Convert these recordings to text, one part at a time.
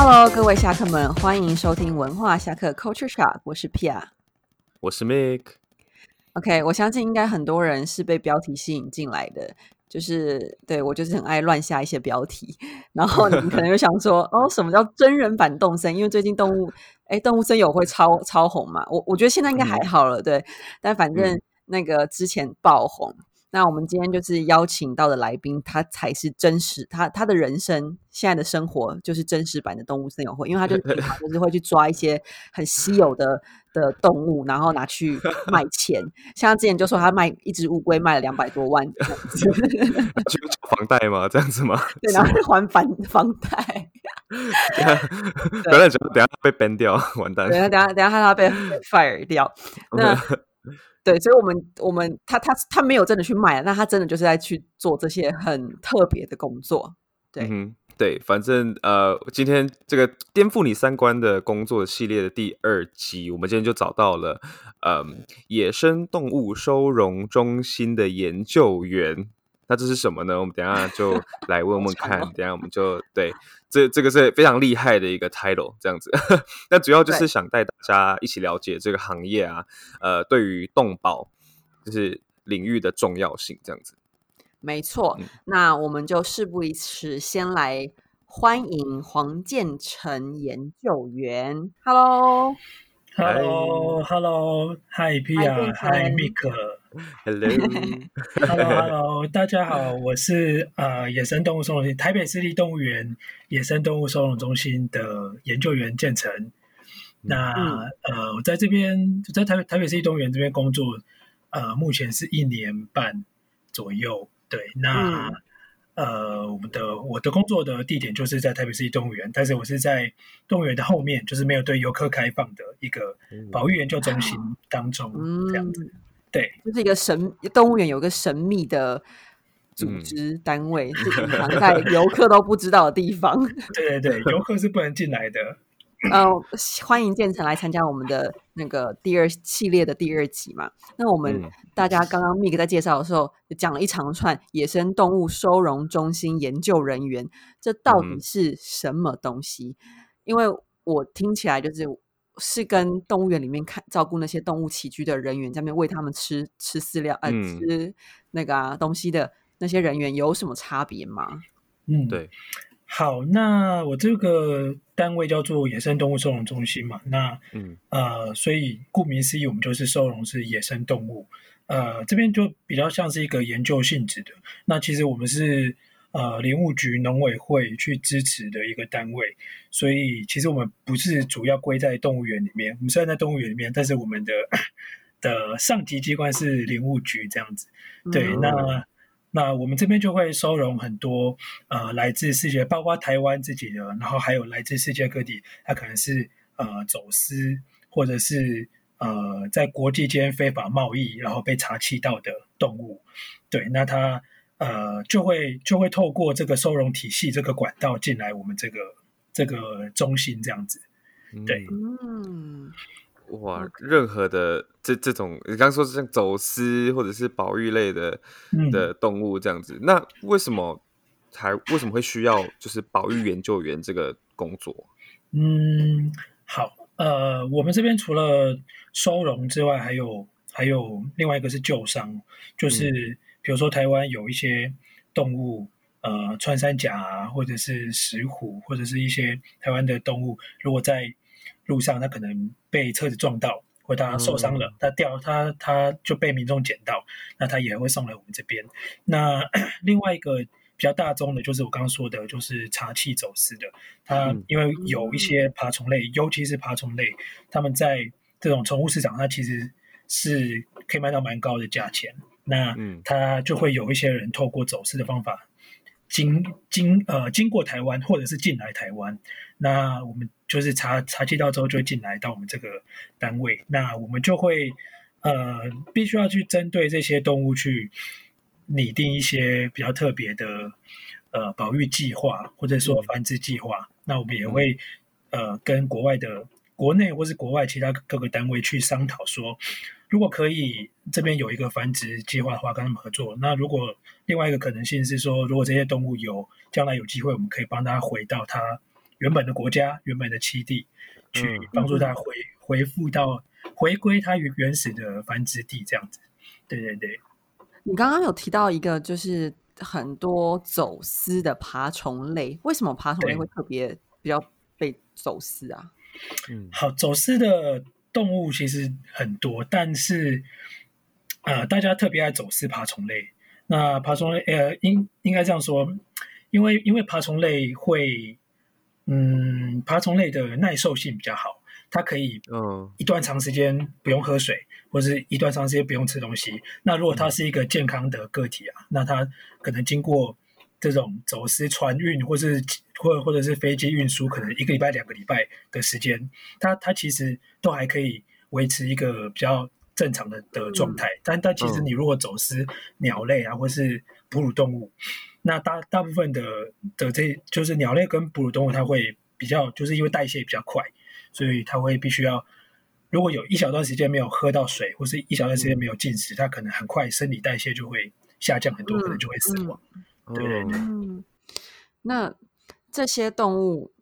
Hello，各位侠客们，欢迎收听文化侠客 Culture Shock，我是 Pia。我是 Mike OK，我相信应该很多人是被标题吸引进来的，就是对我就是很爱乱下一些标题，然后你们可能就想说，哦，什么叫真人版动森？因为最近动物，哎，动物森友会超超红嘛，我我觉得现在应该还好了，对，但反正嗯那个之前爆红。那我们今天就是邀请到的来宾，他才是真实，他他的人生现在的生活就是真实版的动物森友会，因为他就是平常就是会去抓一些很稀有的的动物，然后拿去卖钱。像他之前就说他卖一只乌龟卖了两百多万这样子，去缴房贷吗？这样子吗？对，然后还房房贷。不要讲，等一下被 ban 掉，完蛋等下等下等一下他被被 fire 掉。那对，所以我们我们他他他没有真的去卖，那他真的就是在去做这些很特别的工作。对对，反正呃，今天这个颠覆你三观的工作系列的第二集，我们今天就找到了，嗯，野生动物收容中心的研究员。那这是什么呢？我们等一下就 来问问看。等一下我们就对，这这个是非常厉害的一个 title，这样子。那主要就是想带大家一起了解这个行业啊，呃，对于动保就是领域的重要性，这样子。没错，嗯那我们就事不宜迟，先来欢迎黄建成研究员。Hello，Hello，Hello，Hi 建 Pia，Hi 成 Mick，Hello，Hello，Hello，大家好，我是呃野生动物收容台北市立动物园野生动物收容中心的研究员建成。那、嗯呃，我在这边在台北台北市立动物园这边工作，呃，目前是一年半左右。对，那、嗯呃，我们的我的工作的地点就是在台北市立动物园，但是我是在动物园的后面，就是没有对游客开放的一个保育研究中心当中，这样子。嗯，对，就是一个神动物园有个神秘的组嗯织单位，是隐藏在游客都不知道的地方。对对对，游客是不能进来的。呃，欢迎建成来参加我们的那个第二系列的第二集嘛。那我们嗯大家刚刚 Mik 在介绍的时候，就讲了一长串野生动物收容中心研究人员，这到底嗯是什么东西？因为我听起来就是是跟动物园里面看照顾那些动物起居的人员，在那边喂他们吃吃饲料、呃、嗯吃那个、啊、东西的那些人员有什么差别吗？嗯，。对，好，那我这个单位叫做野生动物收容中心嘛，那嗯呃，所以顾名思义，我们就是收容是野生动物。呃，这边就比较像是一个研究性质的。那其实我们是呃林务局农委会去支持的一个单位，所以其实我们不是主要归在动物园里面。我们虽然在动物园里面，但是我们的的上级机关是林务局这样子。对，嗯那那我们这边就会收容很多呃来自世界，包括台湾自己的，然后还有来自世界各地，它可能是呃走私或者是呃在国际间非法贸易，然后被查缉到的动物。对，那它呃就会就会透过这个收容体系这个管道进来我们这个这个中心这样子。对嗯嗯，哇，任何的这这种，你刚刚说是像走私或者是保育类的嗯的动物这样子，那为什么还为什么会需要就是保育研究员这个工作？嗯，好，呃，我们这边除了收容之外，还有还有另外一个是救伤，就是比如说台湾有一些动物，呃，穿山甲啊，或者是石虎，或者是一些台湾的动物，如果在路上它可能被车子撞到，或它受伤了，它掉它它就被民众捡到，那它也会送来我们这边。那 另外一个比较大宗的，就是我刚刚说的，就是茶器走私的。它嗯因为有一些爬虫类，尤其是爬虫类，他们在这种宠物市场，它其实是可以卖到蛮高的价钱。那嗯它就会有一些人透过走私的方法经经呃经过台湾，或者是进来台湾。那我们就是查查缉到之后，就会进来到我们这个单位。那我们就会呃必须要去针对这些动物去拟定一些比较特别的呃保育计划，或者说繁殖计划。那我们也会呃跟国外的国内或是国外其他各个单位去商讨说，如果可以这边有一个繁殖计划的话，跟他们合作。那如果另外一个可能性是说，如果这些动物有将来有机会，我们可以帮它回到它原本的国家、原本的栖地，去嗯帮助它回回复到回归它原原始的繁殖地，这样子。对对对，你刚刚有提到一个，就是很多走私的爬虫类，为什么爬虫类对会特别比较被走私啊？嗯好，走私的动物其实很多，但是呃，大家特别爱走私爬虫类。那爬虫类，呃，应应该这样说，因为因为爬虫类会，嗯，爬虫类的耐受性比较好，它可以嗯一段长时间不用喝水，或是一段长时间不用吃东西。那如果它是一个健康的个体啊，那它可能经过这种走私船运，或是或或者是飞机运输，可能一个礼拜、两个礼拜的时间，它它其实都还可以维持一个比较正常的的状态。但但其实嗯你如果走私鸟类啊，或是哺乳动物，那大大部分的的这就是鸟类跟哺乳动物，它会比较就是因为代谢比较快，所以它会必须要，如果有一小段时间没有喝到水，或是一小段时间没有进食，它可能很快生理代谢就会下降很多，嗯可能就会死亡。对对对嗯，那这些动物，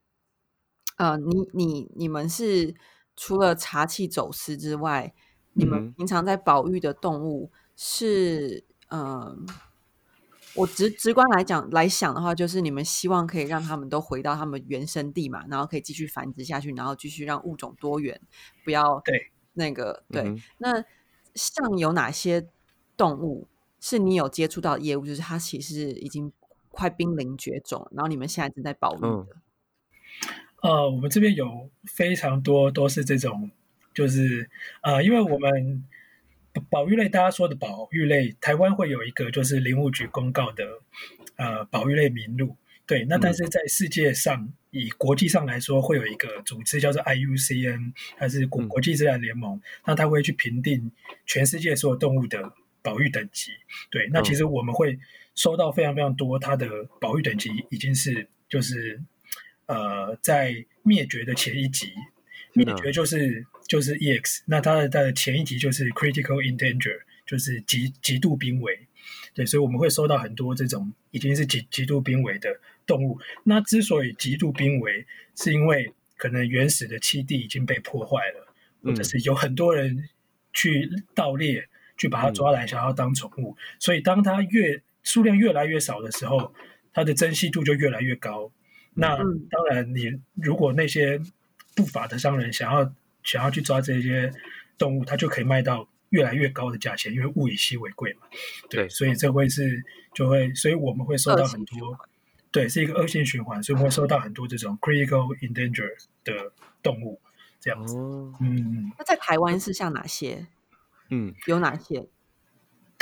呃，你你你们是除了查气走私之外，你们嗯平常在保育的动物是，呃，我直直观来讲来想的话，就是你们希望可以让他们都回到他们原生地嘛，然后可以继续繁殖下去，然后继续让物种多元，不要对那个对。嗯那像有哪些动物是你有接触到的业务，就是它其实已经快濒临绝种，然后你们现在正在保育？呃，我们这边有非常多都是这种，就是呃，因为我们保育类大家说的保育类，台湾会有一个就是林务局公告的呃保育类名录，对，那但是在世界上，以国际上来说，会有一个组织叫做 IUCN，它是国嗯国际自然联盟，那它会去评定全世界所有动物的保育等级。对，那其实我们会收到非常非常多，它的保育等级已经是就是呃在灭绝的前一级，灭绝就是就是 EX，那它的它的前一级就是 critical endanger，就是极极度濒危。对，所以我们会收到很多这种已经是极极度濒危的动物。那之所以极度濒危，是因为可能原始的栖地已经被破坏了，或者是有很多人去盗猎，去把它抓来想要当宠物。所以当它越数量越来越少的时候，它的珍惜度就越来越高。那嗯当然，你如果那些不法的商人想要想要去抓这些动物，它就可以卖到越来越高的价钱，因为物以稀为贵嘛。对，对所以这会是就会，所以我们会收到很多，对，是一个恶性循环，所以我们会收到很多这种 critical endanger 的动物这样子。哦，嗯，那在台湾是像哪些？嗯有哪些？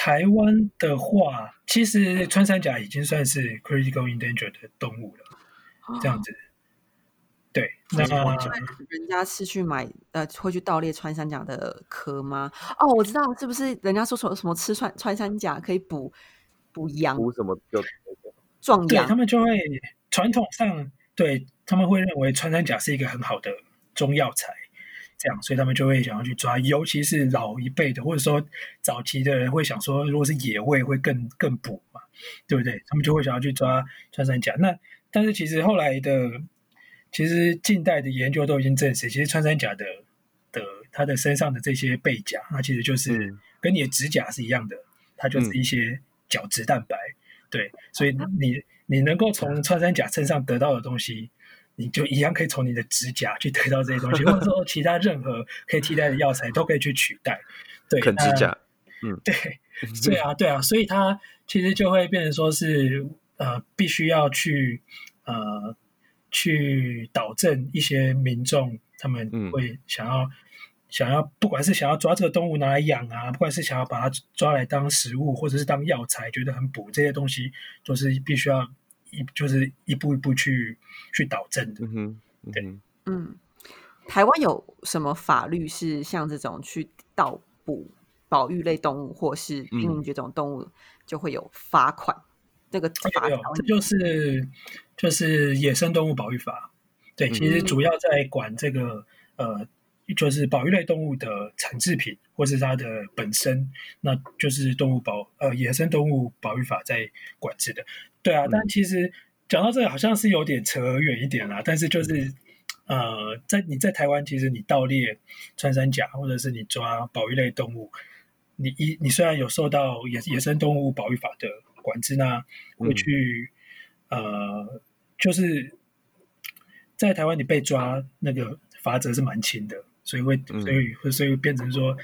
台湾的话，其实穿山甲已经算是 critical endanger 的动物了，这样子。对，那人家是去买呃，会去盗猎穿山甲的壳吗？哦，我知道，是不是人家说什么什么吃穿穿山甲可以补补阳补什么就壮阳对他？们就会传统上对他们会认为穿山甲是一个很好的中药材，这样，所以他们就会想要去抓，尤其是老一辈的，或者说早期的人会想说，如果是野味会更更补嘛，对不对？他们就会想要去抓穿山甲。那但是其实后来的，其实近代的研究都已经证实，其实穿山甲的的它的身上的这些背甲，它其实就是嗯跟你的指甲是一样的，它就是一些角质蛋白。对，所以你你能够从穿山甲身上得到的东西，你就一样可以从你的指甲去得到这些东西，或者说其他任何可以替代的药材都可以去取代。啃指甲，嗯对，对啊，对啊，所以它其实就会变成说是呃，必须要去呃去导正一些民众，他们嗯会想要、想要，不管是想要抓这个动物拿来养啊，不管是想要把它抓来当食物，或者是当药材，觉得很补，这些东西都是必须要一就是一步一步去去导正的。嗯哼，嗯对，嗯，台湾有什么法律是像这种去盗捕保育类动物或是濒临绝种动物就会有罚款？这个罚有有，这就是就是野生动物保育法。对，其实嗯主要在管这个呃，就是保育类动物的产制品或是它的本身，那就是动物保呃野生动物保育法在管制的。对啊，但其实讲到这个好像是有点扯远一点啦，但是就是呃，在你在台湾，其实你盗猎穿山甲，或者是你抓保育类动物，你一你虽然有受到野野生动物保育法的管制，那会去、呃，就是在台湾你被抓那个罚则是蛮轻的，所以会嗯所以会所以变成说，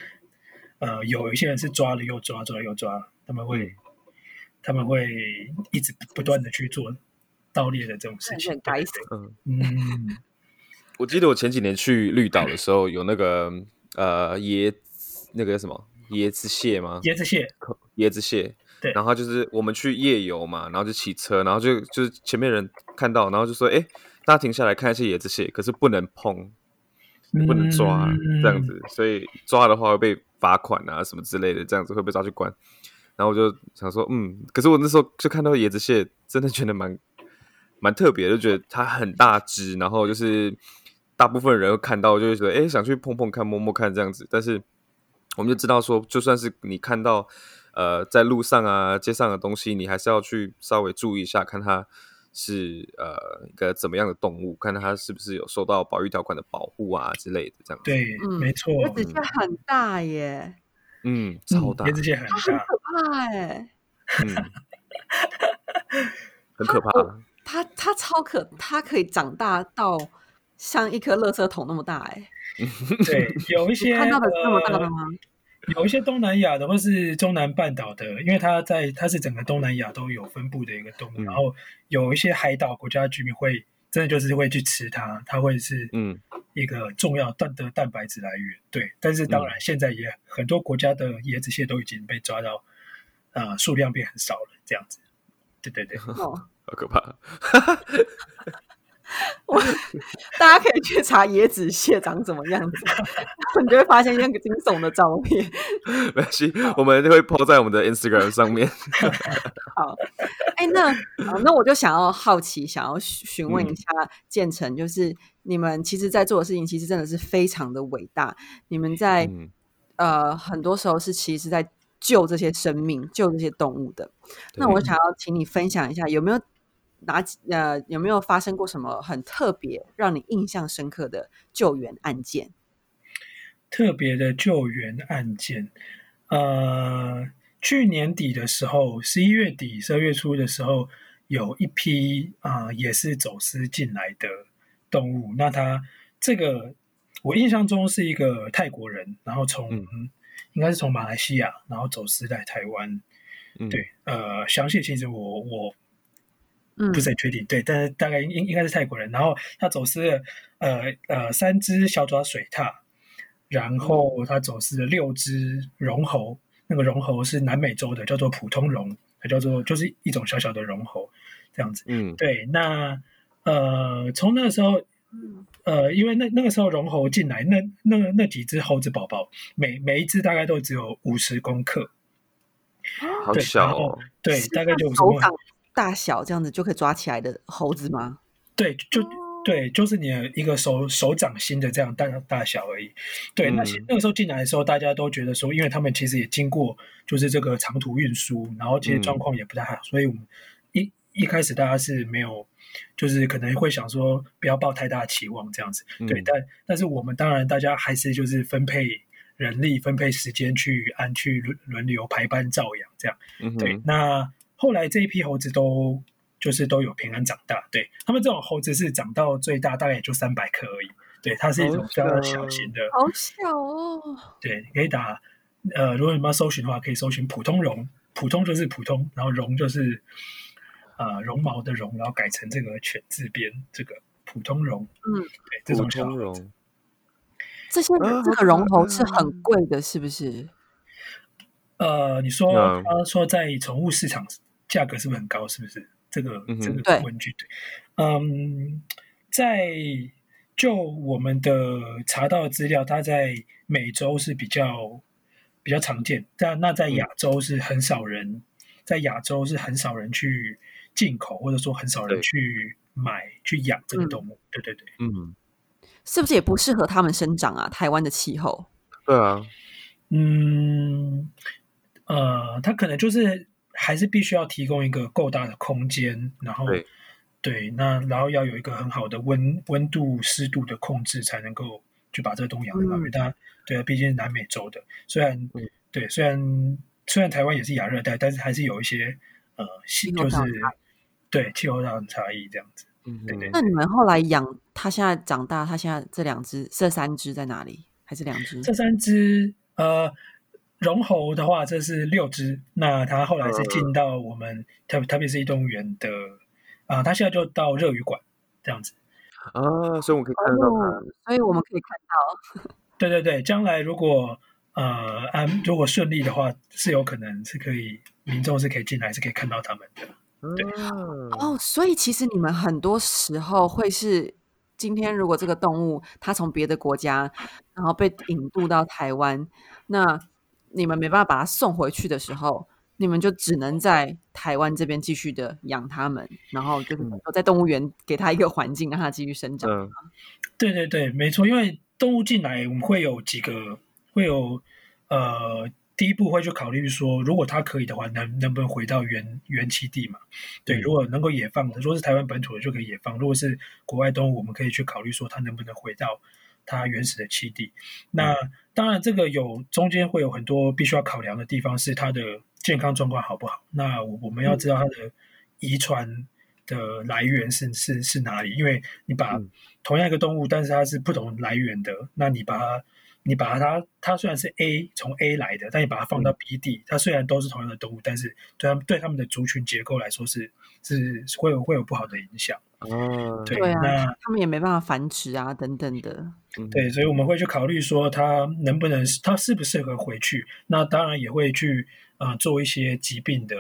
呃，有一些人是抓了又抓，抓了又抓，他们会、嗯他们会一直不断的去做盗猎的这种事情很，该死。嗯，嗯，我记得我前几年去绿岛的时候，有那个呃椰那个什么椰子蟹吗？椰子蟹，椰子蟹。对然后就是我们去夜游嘛，然后就骑车，然后就就是前面人看到，然后就说：“哎，大家停下来看一下椰子蟹，可是不能碰，不能抓、嗯这样子，所以抓的话会被罚款啊什么之类的，这样子会被抓去关。”然后我就想说，嗯，可是我那时候就看到椰子蟹，真的觉得蛮蛮特别的，就觉得它很大只，然后就是大部分人会看到就会觉得，哎，想去碰碰看、摸摸看这样子。但是我们就知道说，就算是你看到呃在路上啊、街上的东西，你还是要去稍微注意一下，看它是呃一个怎么样的动物，看它是不是有受到保育条款的保护啊之类的这样子。对，嗯没错，椰子蟹很大耶，嗯，超大，椰子蟹很大，它很可怕哎，嗯，很可怕。它它超可，它可以长大到像一颗垃圾桶那么大哎，对，有一些看到的是那么大的呃吗？有一些东南亚的或是中南半岛的，因为它在它是整个东南亚都有分布的一个动物，嗯然后有一些海岛国家居民会真的就是会去吃它，它会是嗯一个重要蛋的蛋白质来源。对，但是当然现在也很多国家的椰子蟹都已经被抓到，呃，数量变很少了，这样子。对对对，哦，好可怕。大家可以去查椰子蟹长什么样子，你就会发现一个惊悚的照片。没关系，我们会 po 在我们的 Instagram 上面。好，哎，那啊，那我就想要好奇，想要询询问一嗯下建成，就是你们其实在做的事情，其实真的是非常的伟大。你们在、嗯，呃很多时候是其实在救这些生命、救这些动物的。那我想要请你分享一下，有没有哪几呃有没有发生过什么很特别、让你印象深刻的救援案件？特别的救援案件，呃，去年底的时候，十一月底、十二月初的时候，有一批啊、呃也是走私进来的动物。那它这个，我印象中是一个泰国人，然后从、嗯应该是从马来西亚，然后走私来台湾。嗯，对，呃，详细其实我我嗯，不是很确定，对，但是大概应应该是泰国人。然后他走私了呃呃三只小爪水獭，然后他走私了六只绒猴，那个绒猴是南美洲的，叫做普通绒，它叫做就是一种小小的绒猴这样子。嗯对，那呃从那个时候。呃，因为那那个时候绒猴进来，那那那几只猴子宝宝，每每一只大概都只有五十公克，对好小然后哦。对，大概就五十公克大小这样子就可以抓起来的猴子吗？对，就哦对，就是你的一个手手掌心的这样大大小而已。对，那那个时候进来的时候，大家都觉得说，因为他们其实也经过就是这个长途运输，然后这些嗯状况也不太好，所以我们一一开始大家是没有，就是可能会想说不要抱太大的期望这样子。对，嗯但但是我们当然大家还是就是分配人力、分配时间去按去轮轮流排班照养这样。对，那后来这一批猴子都就是都有平安长大。对他们这种猴子是长到最大大概也就三百克而已。对，它是一种好非常小小型的。好小哦，对，你可以打呃，如果你们要搜寻的话，可以搜寻普通绒，普通就是普通，然后绒就是呃绒毛的绒，然后改成这个犬字边这个普通绒。嗯，对，这普种小这些啊这个绒猴是很贵的，是不是？呃，你说说在宠物市场价格是不是很高？是不是这个这对个问句？对，嗯，在就我们的查到的资料，它在美洲是比较比较常见，但那在嗯亚洲是很少人，在亚洲是很少人去进口，或者说很少人去买去养这个嗯动物。对对对。嗯，是不是也不适合他们生长啊？台湾的气候，对啊，嗯，呃，它可能就是还是必须要提供一个够大的空间，然后对对，那然后要有一个很好的温温度、湿度的控制，才能够就把这个东西养很好。因为它对啊，毕竟是南美洲的，虽然对，虽然虽然台湾也是亚热带，但是还是有一些呃，就是对气候上的差异这样子。嗯，对对。那你们后来养它，现在长大，它现在这两只、这三只在哪里？还是两只？这三只呃，绒猴的话，这是六只。那它后来是进到我们特特别是动物园的。啊，他现在就到热鱼馆这样子啊，所以我可以看到他，所以我们可以看到，对对对，将来如果呃安如果顺利的话，是有可能是可以民众是可以进来，是可以看到他们的。对哦，所以其实你们很多时候会是今天如果这个动物它从别的国家然后被引渡到台湾，那你们没办法把它送回去的时候。你们就只能在台湾这边继续的养它们，然后就是在动物园给它一个环境，让它继续生长。对对对，没错。因为动物进来，我们会有几个，会有呃，第一步会去考虑说，如果它可以的话，能能不能回到原原栖地嘛？对，如果能够野放的，如果是台湾本土的就可以野放；如果是国外动物，我们可以去考虑说，它能不能回到它原始的栖地。那当然，这个有中间会有很多必须要考量的地方，是它的。健康状况好不好？那我我们要知道它的遗传的来源是是是哪里？因为你把同样一个动物，但是它是不同来源的，那你把它你把它它虽然是 A 从 A 来的，但你把它放到 B 地，它虽然都是同样的动物，但是对它们对它们的族群结构来说是是会有会有不好的影响。哦，对啊，那他们也没办法繁殖啊，等等的。对，所以我们会去考虑说，他能不能他适不适合回去？那当然也会去。啊，做一些疾病的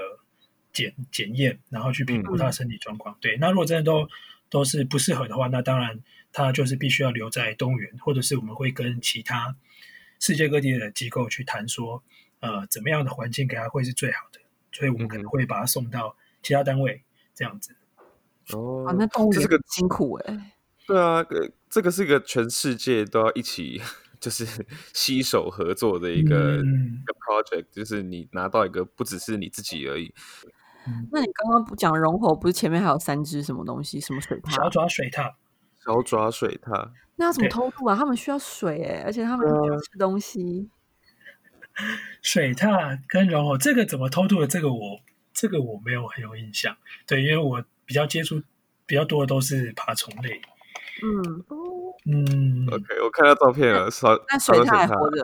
检检验，然后去评估他身体状况。对，那如果真的都都是不适合的话，那当然他就是必须要留在动物园，或者是我们会跟其他世界各地的机构去谈说，呃，怎么样的环境给他会是最好的。所以我们可能会把他送到其他单位这样子。哦，那动物园辛苦哎。对啊，这个是一个全世界都要一起。就是携手合作的一个一个 project，就是你拿到一个不只是你自己而已。那你刚刚不讲绒猴，不是前面还有三只什么东西？什么水獭？小爪水獭。小爪水獭。那要怎么偷渡啊？他们需要水哎，而且他们要吃东西。水獭跟绒猴这个怎么偷渡的？这个我这个我没有很有印象。对，因为我比较接触比较多的都是爬虫类。嗯。嗯，OK，我看到照片了，小那水獭还活着。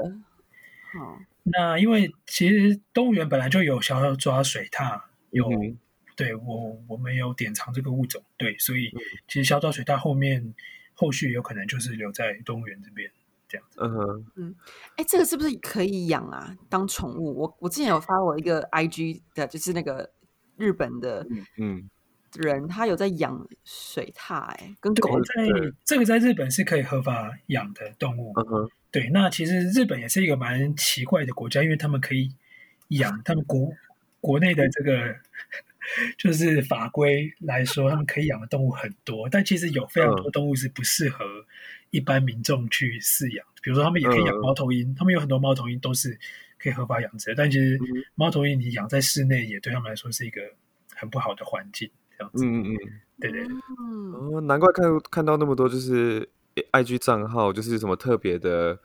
好，那因为其实动物园本来就有小抓水獭，有对我我们有典藏这个物种，对，所以其实小抓水獭后面后续有可能就是留在动物园这边这样子。嗯哼，嗯，哎，这个是不是可以养啊？当宠物？我我之前有发我一个 IG 的，就是那个日本的，嗯。人他有在养水獭，哎，跟狗在这个在日本是可以合法养的动物。对，那其实日本也是一个蛮奇怪的国家，因为他们可以养，他们国国内的这个就是法规来说，他们可以养的动物很多，但其实有非常多动物是不适合一般民众去饲养。比如说，他们也可以养猫头鹰，他们有很多猫头鹰都是可以合法养殖，但其实猫头鹰你养在室内，也对他们来说是一个很不好的环境。嗯嗯嗯，对对，哦，难怪看看到那么多就是 I G 账号，就是什么特别的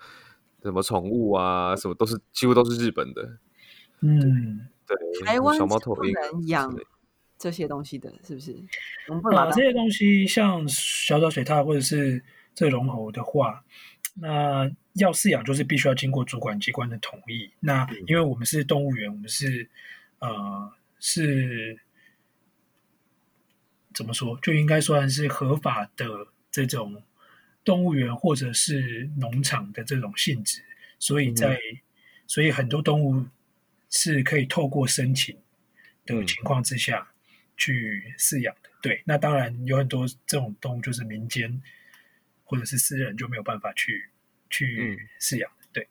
什么宠物啊，什么都是几乎都是日本的。嗯，对，台湾小猫头鹰养这些东西的，是不是？啊，这些东西像小小水獭或者是这龙猴的话，那要饲养就是必须要经过主管机关的同意。那因为我们是动物园，我们是呃是。怎么说，就应该算是合法的这种动物园或者是农场的这种性质，所以在所以很多动物是可以透过申请的情况之下去饲养的。对，那当然有很多这种动物就是民间或者是私人就没有办法去去饲养，对，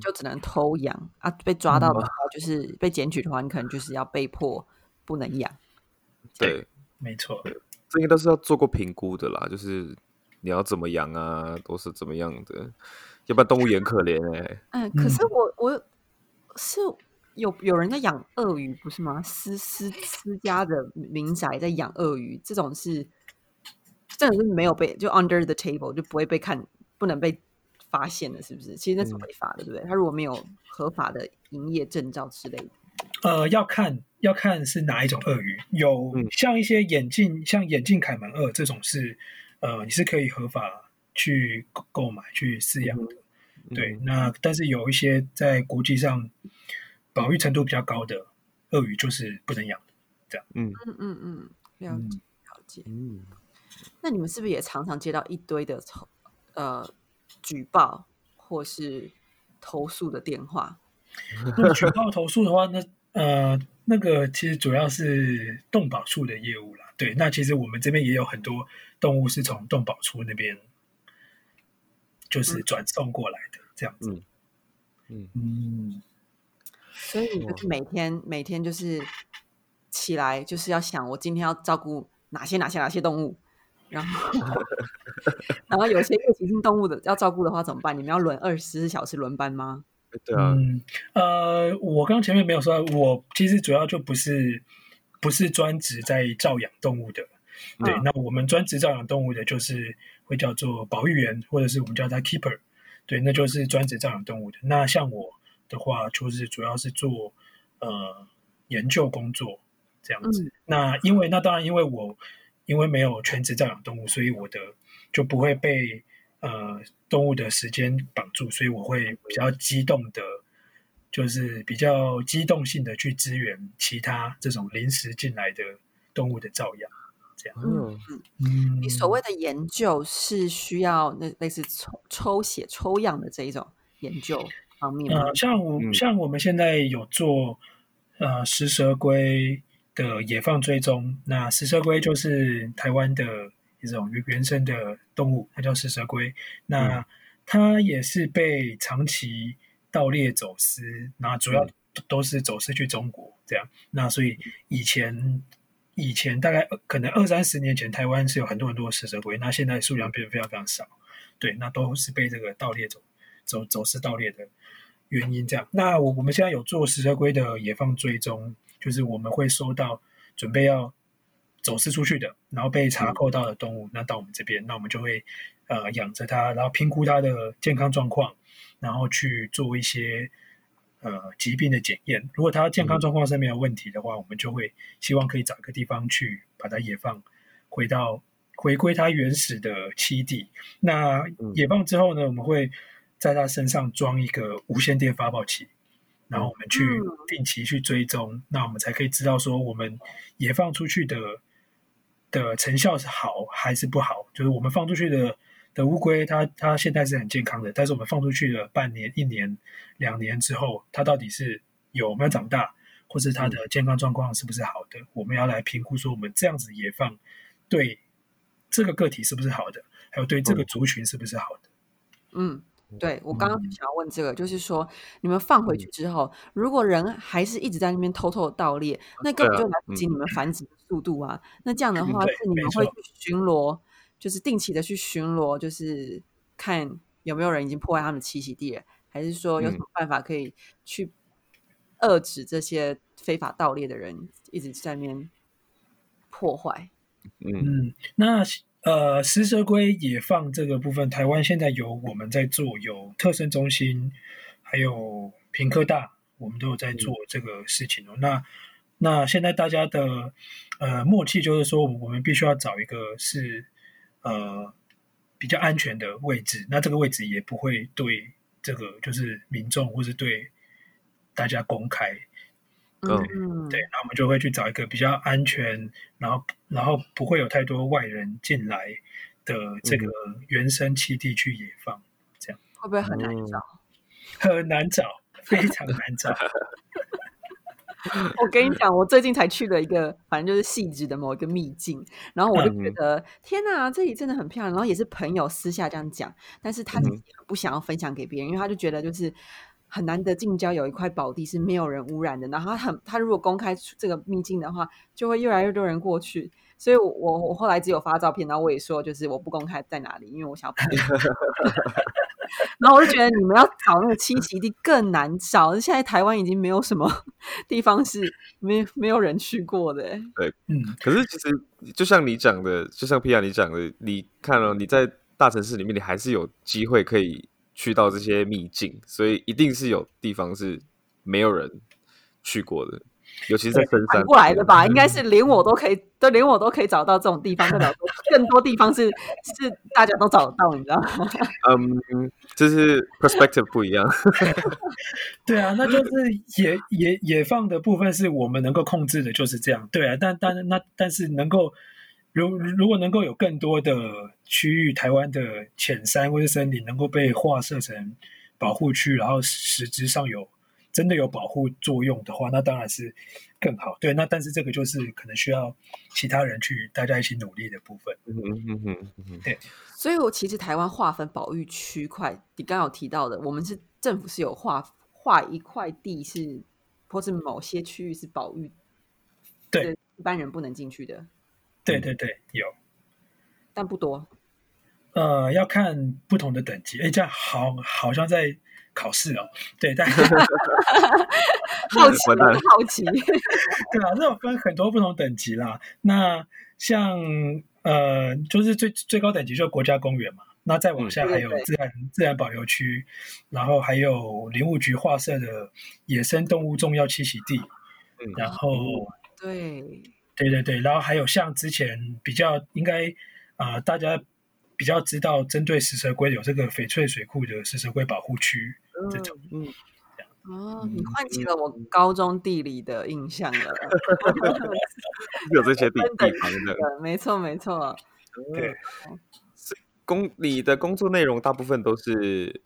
就只能偷养啊。被抓到的话，就是被检举的话，你可能就是要被迫不能养。对。没错，这些都是要做过评估的啦，就是你要怎么养啊，都是怎么样的，要不然动物园可怜哎。嗯，可是我我是有有人在养鳄鱼，不是吗？私私私家的民宅在养鳄鱼，这种是这种是没有被就 under the table 就不会被看，不能被发现的，是不是？其实那是违法的，对不对？他如果没有合法的营业证照之类的，呃，要看要看是哪一种鳄鱼，有像一些眼镜，像眼镜凯门鳄这种是，呃，你是可以合法去购买去饲养的。对，那但是有一些在国际上保育程度比较高的鳄鱼就是不能养的，这样。嗯嗯嗯嗯，了解了解。嗯，那你们是不是也常常接到一堆的呃举报或是投诉的电话？那举报投诉的话，那呃那个其实主要是动保处的业务啦。对，那其实我们这边也有很多动物是从动保处那边。就是转送过来的这样子，嗯嗯，所以就是每天每天就是起来就是要想我今天要照顾哪些哪些哪些动物，然后 然后有些夜行性动物的要照顾的话怎么办？你们要轮二十四小时轮班吗？对啊，嗯呃，我刚前面没有说，我其实主要就不是不是专职在照养动物的，对，那我们专职照养动物的就是。会叫做保育员，或者是我们叫它 keeper，对，那就是专职照养动物的。那像我的话，就是主要是做呃研究工作这样子。那因为那当然，因为我因为没有全职照养动物，所以我的就不会被呃动物的时间绑住，所以我会比较激动的，就是比较机动性的去支援其他这种临时进来的动物的照养。这样，嗯嗯，你所谓的研究是需要那类似抽抽血抽样的这一种研究方面吗？像我像我们现在有做呃食蛇龟的野放追踪，那食蛇龟就是台湾的一种原原生的动物，它叫食蛇龟。那它也是被长期盗猎走私，那主要都是走私去中国这样。那所以以前。以前大概可能二三十年前，台湾是有很多很多的食蛇龟，那现在数量变得非常非常少。对，那都是被这个盗猎走走走私盗猎的原因。这样，那我我们现在有做食蛇龟的野放追踪，就是我们会收到准备要走私出去的，然后被查扣到的动物，那到我们这边，那我们就会呃养着它，然后评估它的健康状况，然后去做一些。呃，疾病的检验，如果它健康状况是没有问题的话，我们就会希望可以找一个地方去把它野放，回到回归它原始的栖地。那野放之后呢，我们会在它身上装一个无线电发报器，然后我们去定期去追踪，那我们才可以知道说我们野放出去的的成效是好还是不好，就是我们放出去的。的乌龟，它它现在是很健康的，但是我们放出去了半年、一年、两年之后，它到底是有没有长大，或是它的健康状况是不是好的？我们要来评估说，我们这样子野放对这个个体是不是好的，还有对这个族群是不是好的？嗯，对我刚刚想要问这个，就是说你们放回去之后，如果人还是一直在那边偷偷的盗猎，那根本就来不及你们繁殖的速度啊。那这样的话，是你们会去巡逻？就是定期的去巡逻，就是看有没有人已经破坏他们的栖息地了，还是说有什么办法可以去遏制这些非法盗猎的人一直在那边破坏？嗯，那呃，食蛇龟野放这个部分，台湾现在有我们在做，有特生中心，还有平科大，我们都有在做这个事情哦。那那现在大家的呃默契就是说，我们必须要找一个是。呃，比较安全的位置，那这个位置也不会对这个就是民众或是对大家公开，嗯，对，那我们就会去找一个比较安全，然后然后不会有太多外人进来的这个原生栖地去野放，这样会不会很难找？很难找，非常难找。我跟你讲，我最近才去了一个，反正就是细致的某一个秘境，然后我就觉得天哪，这里真的很漂亮。然后也是朋友私下这样讲，但是他自己不想要分享给别人，因为他就觉得就是很难得近郊有一块宝地是没有人污染的。然后他很，他如果公开这个秘境的话，就会越来越多人过去。所以我我我后来只有发照片，然后我也说就是我不公开在哪里，因为我想要。然后我就觉得你们要找那个栖息地更难找，现在台湾已经没有什么 地方是没没有人去过的。对，嗯。可是其实就像你讲的，就像皮亚你讲的，你看了你在大城市里面，你还是有机会可以去到这些秘境，所以一定是有地方是没有人去过的。尤其是在深山过来的吧，应该是连我都可以，都连我都可以找到这种地方，代表更多地方是是大家都找得到，你知道吗？嗯，就是 perspective 不一样。对啊，那就是野野野放的部分是我们能够控制的，就是这样。对啊，但但那但是能够如如果能够有更多的区域，台湾的浅山或者森林能够被划设成保护区，然后实质上有。真的有保护作用的话，那当然是更好。对，那但是这个就是可能需要其他人去大家一起努力的部分。嗯嗯嗯嗯对，所以我其实台湾划分保育区块，你刚刚有提到的，我们是政府是有划划一块地是，或是某些区域是保育，对，一般人不能进去的。对对对，有，但不多。呃，要看不同的等级。哎，这样好，好像在。考试哦，对，但 好奇，好奇，对啊，那有分很多不同等级啦。那像呃，就是最最高等级就是国家公园嘛。那再往下还有自然自然保留区，然后还有林务局划设的野生动物重要栖息地。嗯，然后对，对对对，然后还有像之前比较应该啊，大家比较知道针对食蛇龟有这个翡翠水库的食蛇龟保护区。这种嗯哦，你唤起了我高中地理的印象了，有这些地地方的，没错没错。对，工你的工作内容大部分都是，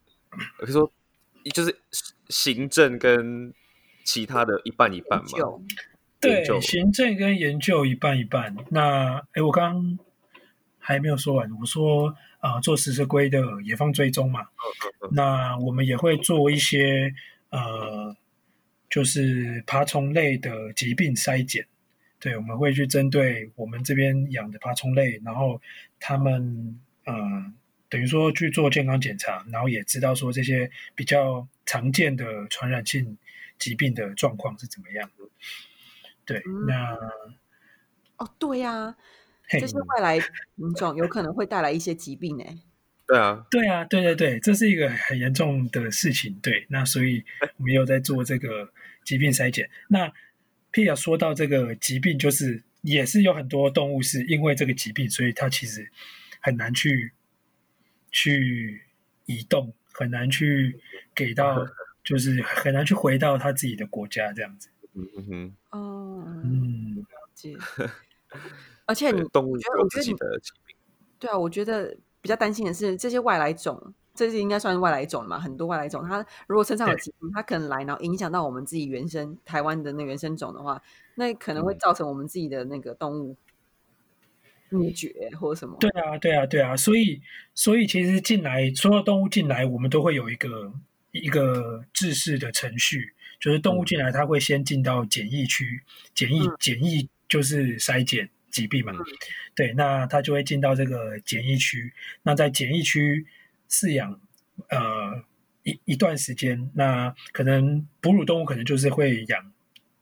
可以说就是行政跟其他的一半一半嘛。对，行政跟研究一半一半。那哎，我刚还没有说完，我说。啊，做食蛇龟的野放追踪嘛，那我们也会做一些呃，就是爬虫类的疾病筛检。对，我们会去针对我们这边养的爬虫类，然后他们呃，等于说去做健康检查，然后也知道说这些比较常见的传染性疾病的状况是怎么样的。对，那哦，对呀。这些外来品种有可能会带来一些疾病呢。对啊，对啊，对对对，这是一个很严重的事情。对，那所以我们有在做这个疾病筛检。那 Pia 说到这个疾病，就是也是有很多动物是因为这个疾病，所以它其实很难去去移动，很难去给到，就是很难去回到他自己的国家这样子。嗯哼，哦，嗯，了解。而且你，我觉得，我觉得你，对啊，我觉得比较担心的是这些外来种，这是应该算是外来种嘛？很多外来种，它如果身上有疾病，它可能来，然后影响到我们自己原生台湾的那原生种的话，那可能会造成我们自己的那个动物灭绝或者什么。对啊，对啊，对啊，所以，所以其实进来所有动物进来，我们都会有一个一个制式的程序，就是动物进来，它会先进到检疫区，检疫检疫就是筛检。疾病嘛，对，那它就会进到这个检疫区。那在检疫区饲养呃一一段时间，那可能哺乳动物可能就是会养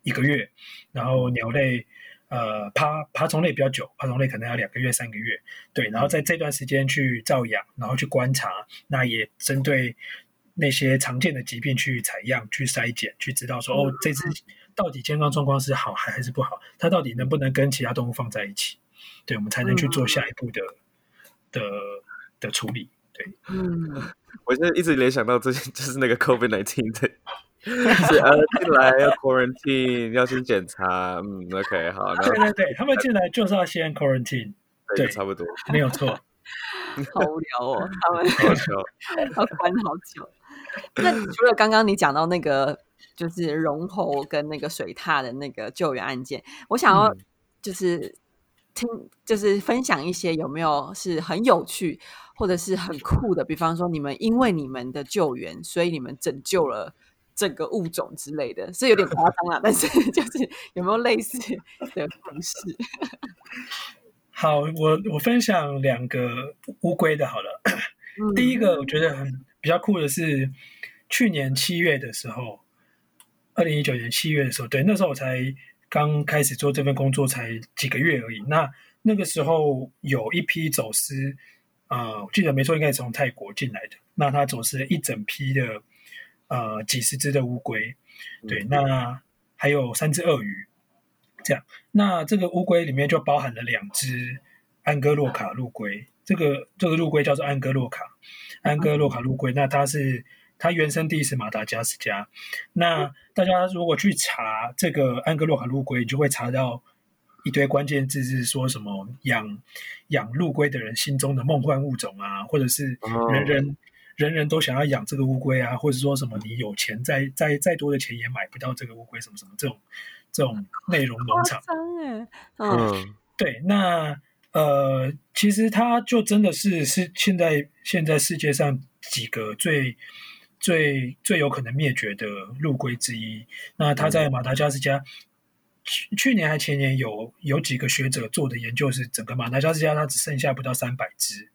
一个月，然后鸟类呃爬爬虫类比较久，爬虫类可能要两个月三个月。对，然后在这段时间去照养，然后去观察，那也针对那些常见的疾病去采样、去筛检，去知道说哦这只。到底健康状况是好还还是不好？它到底能不能跟其他动物放在一起？对，我们才能去做下一步的的的处理。对，嗯，我现在一直联想到这些，就是那个 COVID nineteen 的，是呃进来要 quarantine，要先检查。嗯，OK，好。对对对，他们进来就是要先 quarantine。对，差不多，没有错。好无聊哦，他们要关好久。那除了刚刚你讲到那个。就是龙猴跟那个水獭的那个救援案件，我想要就是听，就是分享一些有没有是很有趣或者是很酷的，比方说你们因为你们的救援，所以你们拯救了整个物种之类的，是有点夸张啊，但是 就是有没有类似的故事？好，我我分享两个乌龟的，好了。嗯 第一个我觉得很比较酷的是，去年七月的时候，二零一九年七月的时候，对，那时候我才刚开始做这份工作，才几个月而已。那那个时候有一批走私，呃，我记得没错，应该是从泰国进来的。那他走私了一整批的，呃，几十只的乌龟，对，嗯那还有三只鳄鱼，这样。那这个乌龟里面就包含了两只安哥洛卡陆龟，这个这个陆龟叫做安哥洛卡，安哥洛卡陆龟。那它是它原生地是马达加斯加。那大家如果去查这个安哥洛卡陆龟，你就会查到一堆关键字，是说什么养养陆龟的人心中的梦幻物种啊，或者是哦人人。人人都想要养这个乌龟啊，或者说什么你有钱再再再多的钱也买不到这个乌龟，什么什么这种这种内容农场。嗯对，那呃，其实它就真的是是现在现在世界上几个最最最有可能灭绝的陆龟之一。那它在马达加斯加。去去年还前年有有几个学者做的研究是，整个马达加斯加它只剩下不到三百只，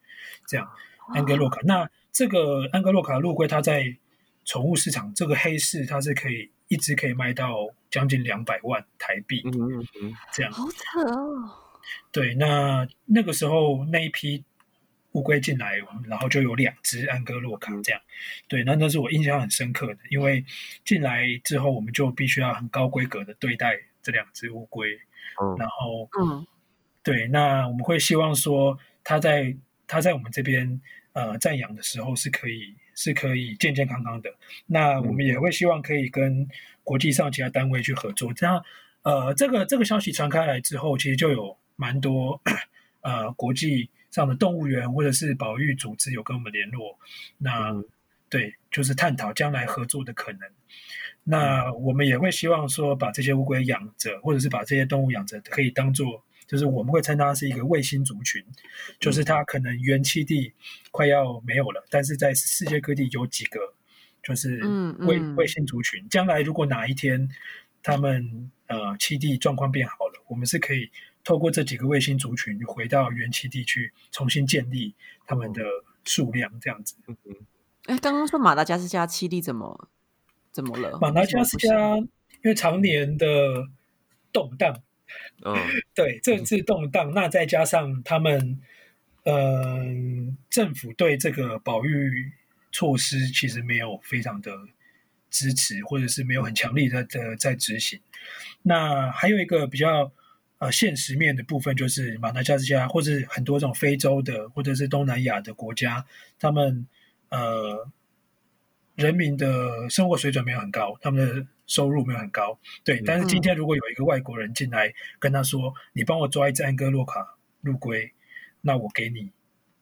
这样安格洛卡。那这个安格洛卡陆龟，它在宠物市场这个黑市，它是可以一只可以卖到将近两百万台币嗯嗯嗯这样。好扯哦，对，那那个时候那一批乌龟进来，然后就有两只安哥洛卡这样。对，那那是我印象很深刻的，因为进来之后，我们就必须要很高规格的对待这两只乌龟，嗯然后嗯对，那我们会希望说，它在它在我们这边呃暂养的时候是可以是可以健健康康的。那我们也会希望可以跟国际上其他单位去合作。这样呃，这个这个消息传开来之后，其实就有蛮多呃国际上的动物园或者是保育组织有跟我们联络。那、嗯对，就是探讨将来合作的可能。那我们也会希望说，把这些乌龟养着，或者是把这些动物养着，可以当做，就是我们会称它是一个卫星族群，就是它可能原栖地快要没有了，但是在世界各地有几个，就是卫卫星族群。将来如果哪一天他们呃栖地状况变好了，我们是可以透过这几个卫星族群回到原栖地区重新建立他们的数量，这样子。嗯嗯哎，刚刚说马达加斯加栖地怎么怎么了？马达加斯加因为常年的动荡，嗯对政治动荡，那再加上他们，嗯、政府对这个保育措施其实没有非常的支持，或者是没有很强力的的在执行。那还有一个比较呃现实面的部分，就是马达加斯加或者很多这种非洲的或者是东南亚的国家，他们呃人民的生活水准没有很高，他们的收入没有很高。对，但是今天如果有一个外国人进来跟他说：“你帮我抓一只安哥洛卡陆龟，那我给你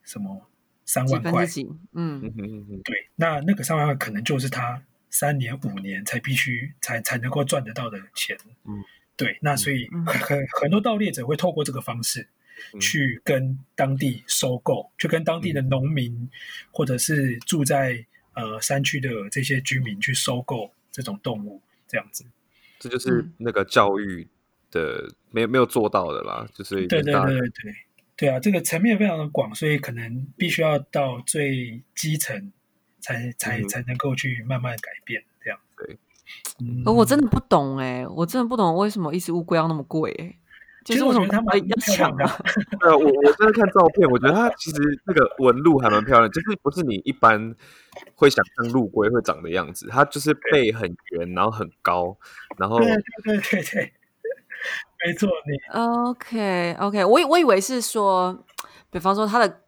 什么三万块几分之？”几？嗯嗯嗯嗯对，那那个三万块可能就是他三年五年才必须才才能够赚得到的钱。嗯，对，那所以嗯很很很多盗猎者会透过这个方式嗯。去跟当地收购，去跟当地的农民或者是住在呃山区的这些居民去收购这种动物，这样子。这就是嗯。那个教育的没有没有做到的啦，就是对对对对对。对啊，这个层面非常的广，所以可能必须要到最基层才才嗯。才能够去慢慢改变我真的不懂哎，我真的不懂为什么一只乌龟要那么贵哎，就其实我是为什么觉得它蛮要抢啊？对啊，我我真的看照片，我觉得它其实那个纹路还蛮漂亮，就是不是你一般会想象陆龟会长的样子，它就是背很圆，然后很高，然后对对对对对，没错，你 OK OK，我以我以为是说，比方说它的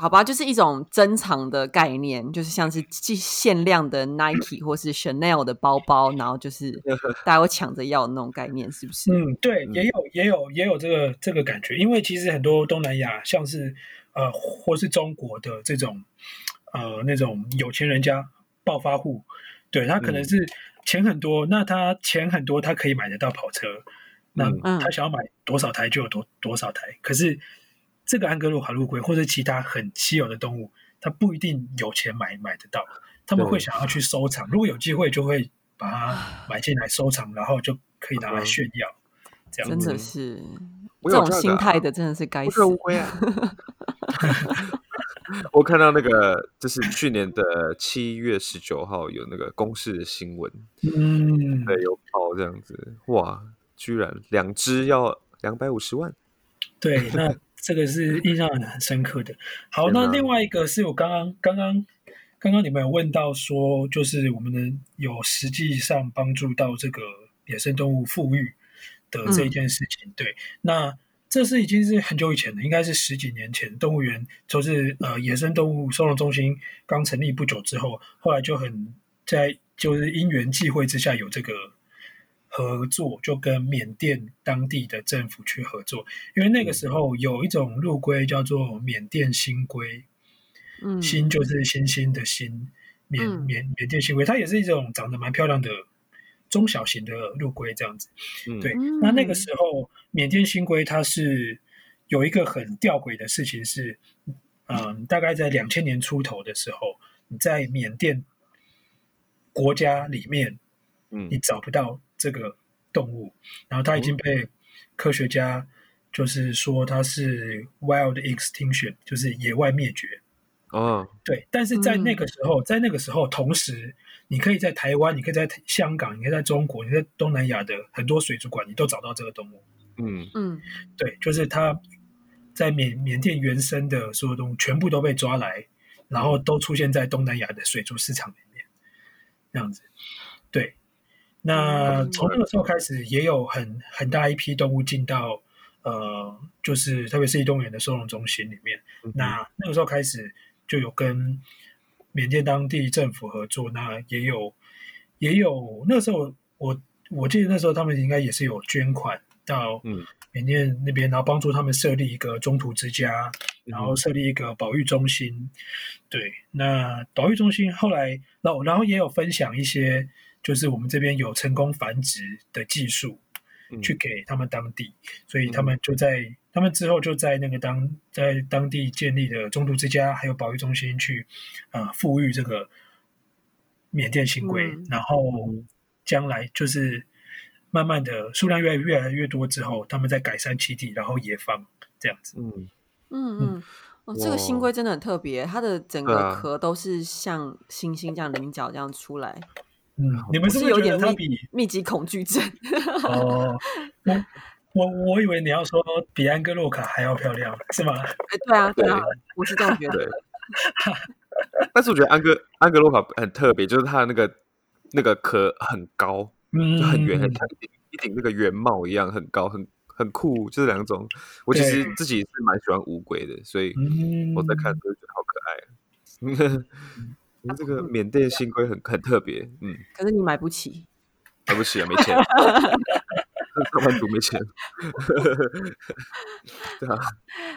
好吧，就是一种珍藏的概念，就是像是既限量的 Nike 或是 Chanel 的包包，然后就是 大家会抢着要的那种概念，是不是？嗯，对，嗯。也有也有也有这个这个感觉，因为其实很多东南亚，像是呃或是中国的这种呃那种有钱人家暴发户，对他可能嗯。是钱很多，那他钱很多，他可以买得到跑车，那嗯。他想要买多少台就有多多少台，可是这个安格鲁海陆龟或者其他很稀有的动物，它不一定有钱买买得到，他们对会想要去收藏，如果有机会就会把它买进来收藏，然后就可以拿来嗯炫耀。这样真子，的是这种心态的真的是该死。乌龟啊。我看到那个，就是去年的七月十九号有那个公示的新闻，嗯，对，有报这样子，哇，居然两只要两百五十万，对，那这个是印象很深刻的。好，那另外一个是我刚刚刚刚刚刚你们有问到说，就是我们能有实际上帮助到这个野生动物富裕的这一件事情。对，那这是已经是很久以前了，应该是十几年前，动物园就是呃野生动物收容中心刚成立不久之后，后来就很在就是因缘际会之下有这个合作，就跟缅甸当地的政府去合作，因为那个时候有一种陆龟叫做缅甸新龟，嗯，新就是新星的新，缅嗯。缅缅甸新龟，它也是一种长得蛮漂亮的中小型的陆龟这样子。嗯，对，嗯。那那个时候缅甸新龟它是有一个很吊诡的事情是，嗯，大概在两千年出头的时候，你在缅甸国家里面，嗯。你找不到这个动物，然后它已经被科学家就是说它是 wild extinction，就是野外灭绝。哦，对，但是在那个嗯时候，在那个时候，同时你可以在台湾，你可以在香港，你可以在中国，你在东南亚的很多水族馆，你都找到这个动物。嗯嗯对，就是它在缅缅甸原生的所有动物全部都被抓来，然后都出现在东南亚的水族市场里面，这样子。对，那嗯从那个时候开始，也有很很大一批动物进到呃，就是特别是动物园的收容中心里面。嗯那那个时候开始就有跟缅甸当地政府合作，那也有也有那时候我我记得那时候他们应该也是有捐款到嗯缅甸那边，然后帮助他们设立一个中途之家，然后设立一个保育中心。对，那保育中心后来，然后然后也有分享一些，就是我们这边有成功繁殖的技术，嗯去给他们当地，所以他们就在他们之后就在那个当在当地建立的中途之家还有保育中心去呃富裕这个缅甸新龟，嗯。然后将来就是慢慢的数量越来越来越多之后，他们在改善栖地，然后野放这样子。嗯。嗯嗯。哦，这个新哇。龟真的很特别，它的整个壳都是像星星这样菱角这样出来，嗯，你们是不是是有点密觉得它比密集恐惧症。哦，我我我以为你要说比安哥洛卡还要漂亮，是吗？哎，对啊，对啊，我是这样觉得。。但是我觉得安哥安格洛卡很特别，就是它的那个那个壳很高，嗯，就很圆，很像一顶一顶那个圆帽一样，很高，很很酷，就是两种。我其实自己是蛮喜欢乌龟的，所以嗯，我在看都觉得好可爱。嗯这个缅甸新龟很很特别，嗯，可是你买不起，买不起啊，没钱，上班族没钱。对啊，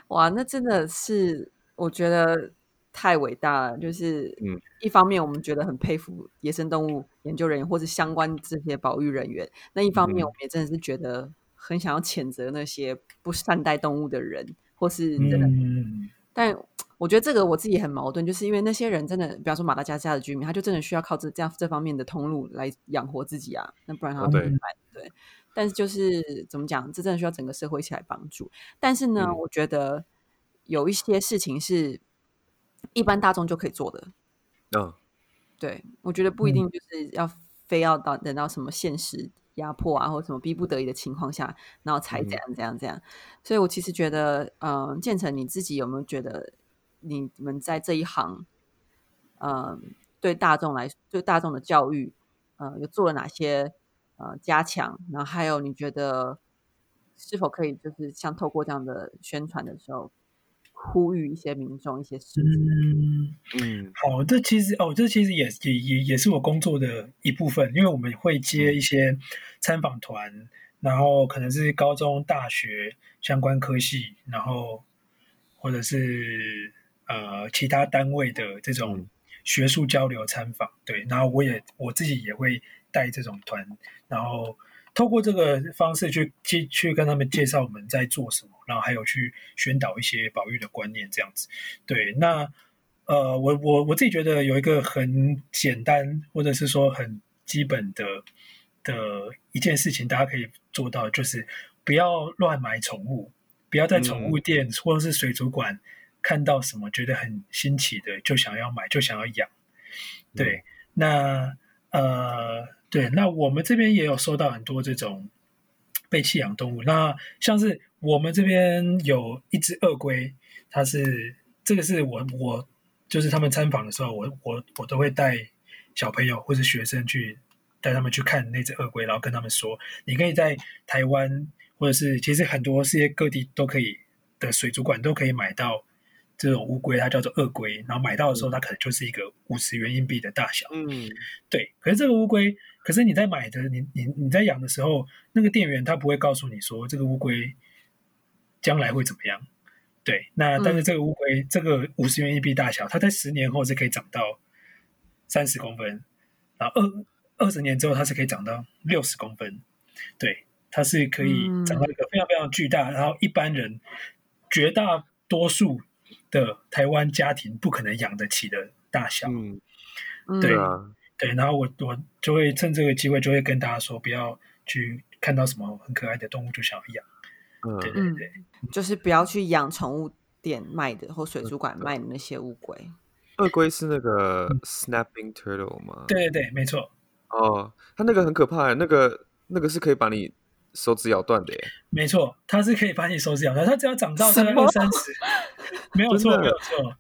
哇，那真的是我觉得太伟大了。就是，嗯一方面我们觉得很佩服野生动物研究人员或者相关这些保育人员，那一方面嗯我们也真的是觉得很想要谴责那些不善待动物的人，或是真的。嗯，但我觉得这个我自己很矛盾，就是因为那些人真的，比方说马达加斯加的居民，他就真的需要靠这这样这方面的通路来养活自己啊，那不然他哦对会怎么办？对。但是就是怎么讲，这真的需要整个社会一起来帮助。但是呢，嗯我觉得有一些事情是一般大众就可以做的。嗯对我觉得不一定就是要非要到等到什么现实压迫啊，或者什么逼不得已的情况下，然后才嗯怎样这样这样。所以我其实觉得，嗯、建成你自己有没有觉得你们在这一行，嗯、对大众来，对大众的教育，呃，有做了哪些呃加强？然后还有你觉得是否可以就是像透过这样的宣传的时候，呼吁一些民众一些事情？嗯，嗯好，这其实哦，这其实也也也也是我工作的一部分，因为我们会接一些参访团，然后可能是高中、大学相关科系，然后或者是呃其他单位的这种嗯学术交流参访，对，然后我也我自己也会带这种团，然后透过这个方式去去去跟他们介绍我们在做什么，然后还有去宣导一些保育的观念，这样子。对，那呃，我我我自己觉得有一个很简单，或者是说很基本的的一件事情，大家可以做到，就是不要乱买宠物，不要在宠物店或者是水族馆看到什么觉得很新奇的就想要买，就想要养。对，那呃，对，那我们这边也有收到很多这种被弃养动物。那像是我们这边有一只鳄龟，它是这个是我我就是他们参访的时候，我我我都会带小朋友或是学生去带他们去看那只鳄龟，然后跟他们说，你可以在台湾或者是其实很多世界各地都可以的水族馆都可以买到。这种乌龟它叫做鳄龟，然后买到的时候它可能就是一个五十元硬币的大小。嗯，对。可是这个乌龟，可是你在买的，你你你在养的时候，那个店员他不会告诉你说这个乌龟将来会怎么样。对，那但是这个乌龟这个五十元硬币大小，它在十年后是可以长到三十公分，然后二二十年之后它是可以长到六十公分。对，它是可以长到一个非常非常巨大，然后一般人绝大多数。的台湾家庭不可能养得起的大小，嗯，对。对，然后我我就会趁这个机会，就会跟大家说，不要去看到什么很可爱的动物就想要养，嗯，对对对，就是不要去养宠物店卖的或水族馆卖的那些乌龟。鳄龟是那个 snapping turtle 吗？对对对，没错。哦，它那个很可怕，那个那个是可以把你手指咬断的耶。没错，它是可以把你手指咬断，它只要长到大概二三十。没有错，没有错。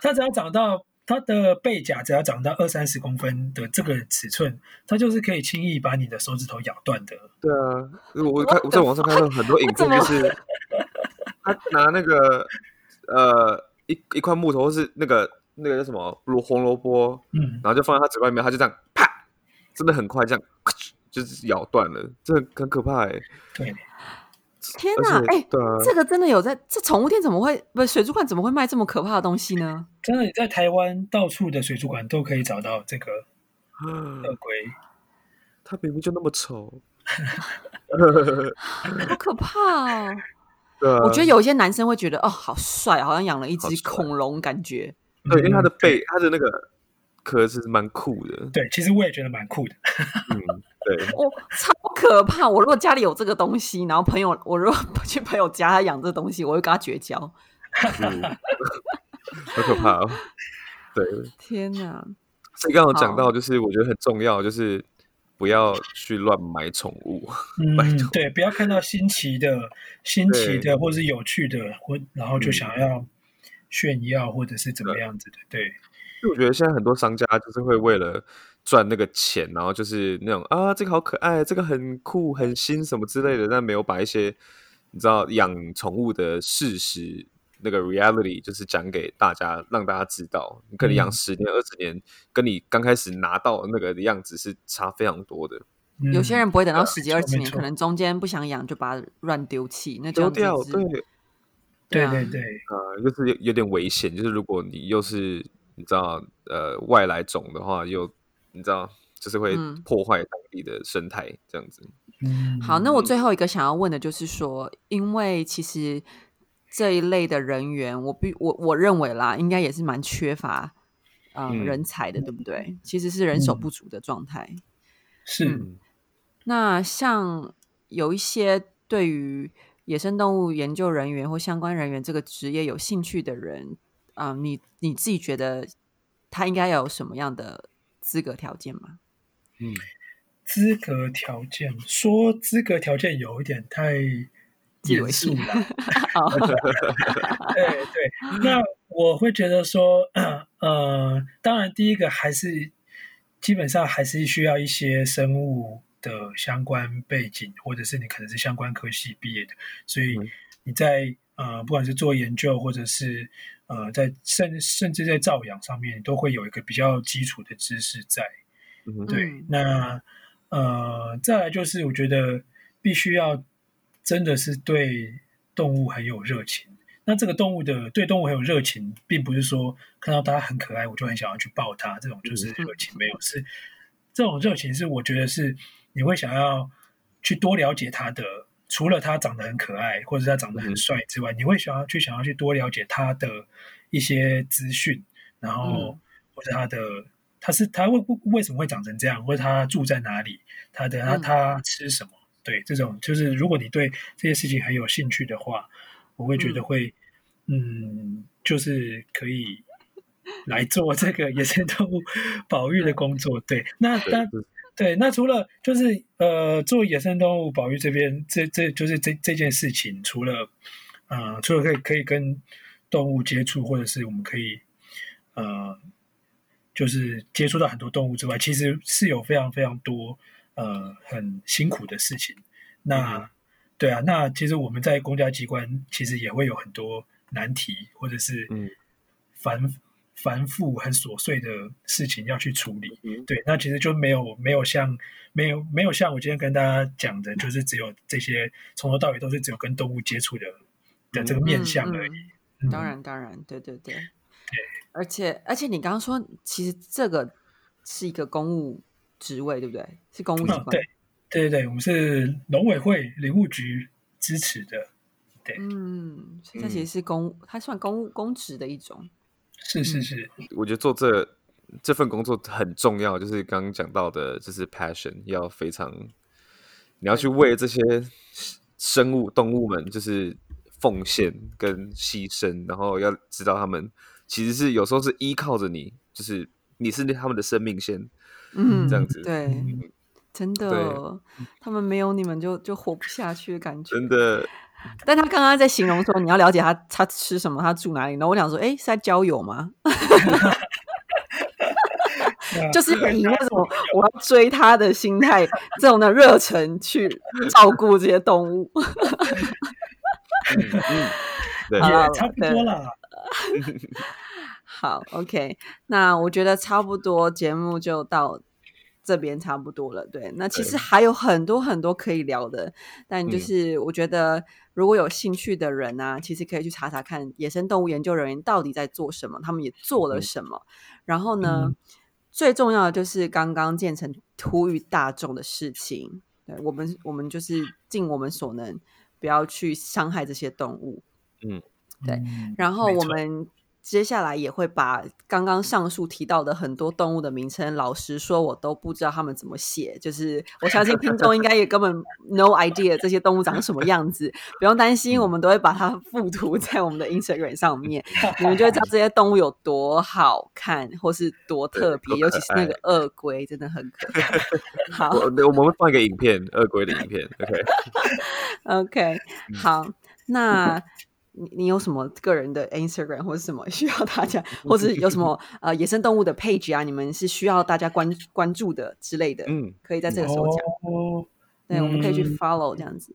它只要长到它的背甲，只要长到二三十公分的这个尺寸，它就是可以轻易把你的手指头咬断的。对啊，我看我在网上看到很多影片，就是他拿那个呃一一块木头，或是那个那个叫什么萝红萝卜，嗯，然后就放在他嘴巴里面，他就这样啪，真的很快，这样就是咬断了，这很可怕哎。对。天哪！哎，这个真的有在这宠物店怎么会不水族馆怎么会卖这么可怕的东西呢？真的，你在台湾到处的水族馆都可以找到这个鳄龟，它明明就那么丑，好可怕哦！对，我觉得有一些男生会觉得哦，好帅，好像养了一只恐龙，感觉。对，因为它的背，它的那个壳是蛮酷的。对，其实我也觉得蛮酷的。嗯。对，我超可怕！我如果家里有这个东西，然后朋友，我如果去朋友家他养这东西，我会跟他绝交，好可怕哦！对，天哪！所以刚刚讲到，就是我觉得很重要，就是不要去乱买宠物。嗯，对，不要看到新奇的、新奇的或者是有趣的，或然后就想要炫耀或者是怎么样子的。对，因为我觉得现在很多商家就是会为了。赚那个钱，然后就是那种啊，这个好可爱，这个很酷、很新什么之类的，但没有把一些你知道养宠物的事实那个 reality 就是讲给大家，让大家知道，你可能养十年、二十年，跟你刚开始拿到那个的样子是差非常多的。有些人不会等到十几、二十年，可能中间不想养就把它乱丢弃，那丢掉，对，对对对，呃，就是有有点危险，就是如果你又是你知道呃外来种的话，又你知道，就是会破坏当地的生态，这样子。好，那我最后一个想要问的就是说，因为其实这一类的人员，我必我我认为啦，应该也是蛮缺乏嗯人才的，对不对？其实是人手不足的状态。是。那像有一些对于野生动物研究人员或相关人员这个职业有兴趣的人，啊，你你自己觉得他应该要有什么样的？资格条件吗？嗯，资格条件说资格条件有一点太严肃了。对对，那我会觉得说，呃，当然第一个还是基本上还是需要一些生物的相关背景，或者是你可能是相关科系毕业的，所以你在呃，不管是做研究或者是。呃，在甚甚至在照养上面，都会有一个比较基础的知识在。对，那呃，再来就是我觉得必须要真的是对动物很有热情。那这个动物的对动物很有热情，并不是说看到它很可爱，我就很想要去抱它，这种就是热情。没有，是这种热情是我觉得是你会想要去多了解它的。除了他长得很可爱，或者他长得很帅之外，你会想要去想要去多了解他的一些资讯，然后或者他的他是他为为什么会长成这样，或者他住在哪里，他的他他吃什么，对，这种就是如果你对这些事情很有兴趣的话，我会觉得会，嗯，就是可以来做这个野生动物保育的工作。对，那那对，那除了就是呃做野生动物保育这边，这这就是这这件事情，除了呃除了可以可以跟动物接触，或者是我们可以呃就是接触到很多动物之外，其实是有非常非常多呃很辛苦的事情。那对啊，那其实我们在公家机关其实也会有很多难题，或者是嗯繁繁复很琐碎的事情要去处理。对，那其实就没有没有像没有没有像我今天跟大家讲的，就是只有这些从头到尾都是只有跟动物接触的的这个面向而已。当然，当然，对对对，对。而且而且，你刚刚说，其实这个是一个公务职位，对不对？是公务机关。对对对，我们是农委会林务局支持的。对，嗯，它其实是公，它算公务公职的一种。是是是，我觉得做这这份工作很重要，就是刚刚讲到的，就是 passion 要非常，你要去为这些生物动物们，就是。奉献跟牺牲，然后要知道他们其实是有时候是依靠着你，就是你是他们的生命线，嗯，这样子，对，真的，他们没有你们就就活不下去的感觉，真的。但他刚刚在形容说你要了解他他吃什么，他住哪里，然后我想说，哎，是在交友吗？就是以那种我要追他的心态，这种的热忱去照顾这些动物。也差不多了。好，OK，那我觉得差不多，节目就到这边差不多了。对，那其实还有很多很多可以聊的，但就是我觉得如果有兴趣的人呢，其实可以去查查看野生动物研究人员到底在做什么，他们也做了什么。然后呢，最重要的就是刚刚建成呼吁大众的事情，对我们，我们就是尽我们所能。不要去伤害这些动物，嗯，对。然后我们接下来也会把刚刚上述提到的很多动物的名称，老实说，我都不知道他们怎么写。就是我相信听众应该也根本 no idea 这些动物长什么样子，不用担心，我们都会把它附图在我们的 Instagram 上面，你们就会知道这些动物有多好看，或是多特别。尤其是那个鳄龟，真的很可爱。好，我我们会放一个影片，鳄龟的影片。OK。OK，好，那你你有什么个人的 Instagram 或者什么需要大家，或者有什么呃野生动物的 page 啊？你们是需要大家关关注的之类的？嗯，可以在这个时候讲。对，我们可以去 follow 这样子。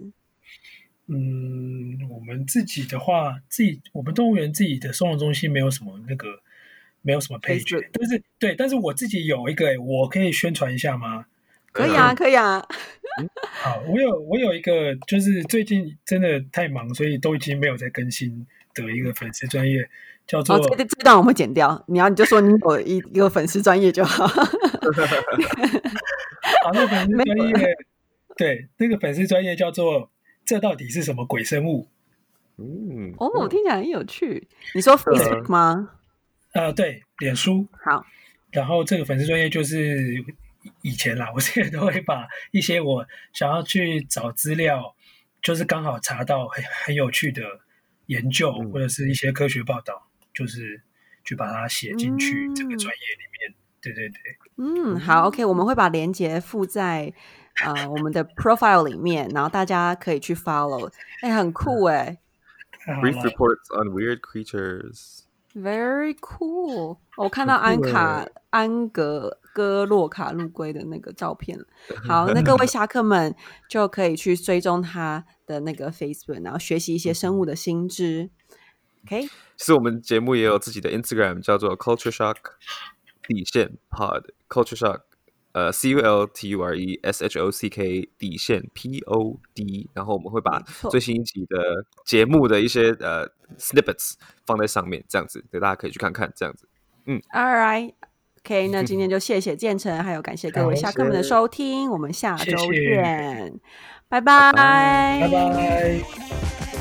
嗯，我们自己的话，自己我们动物园自己的收容中心没有什么那个，没有什么 page，但是对，但是我自己有一个，我可以宣传一下吗？可以啊，可以啊。好，我有我有一个，就是最近真的太忙，所以都已经没有在更新的一个粉丝专业，叫做这这段我们剪掉。你要你就说你有一一个粉丝专业就好。好，那粉丝专业，对，那个粉丝专业叫做这到底是什么鬼生物？嗯，哦，听起来很有趣。你说 Facebook 吗？呃，对，脸书。好，然后这个粉丝专业就是。以前啦，我现在都会把一些我想要去找资料，就是刚好查到很很有趣的研究或者是一些科学报道，就是去把它写进去这个专业里面。对对对，嗯，好，OK，我们会把链接附在呃我们的 profile 里面，然后大家可以去 follow。哎，很酷哎！Brief reports on weird creatures. Very cool！我看到安卡安格。哥洛卡陆龟的那个照片 好，那各位侠客们就可以去追踪他的那个 Facebook，然后学习一些生物的新知。OK，其实我们节目也有自己的 Instagram，叫做 Culture Shock 底线 Pod，Culture Shock，呃，C U L T U R E S H O C K 底线 P O D，然后我们会把最新一集的节目的一些呃 snippets 放在上面，这样子，对大家可以去看看，这样子。嗯，All right。OK，那今天就谢谢建成，还有感谢各位下客们的收听，我们下周见，拜拜，拜拜。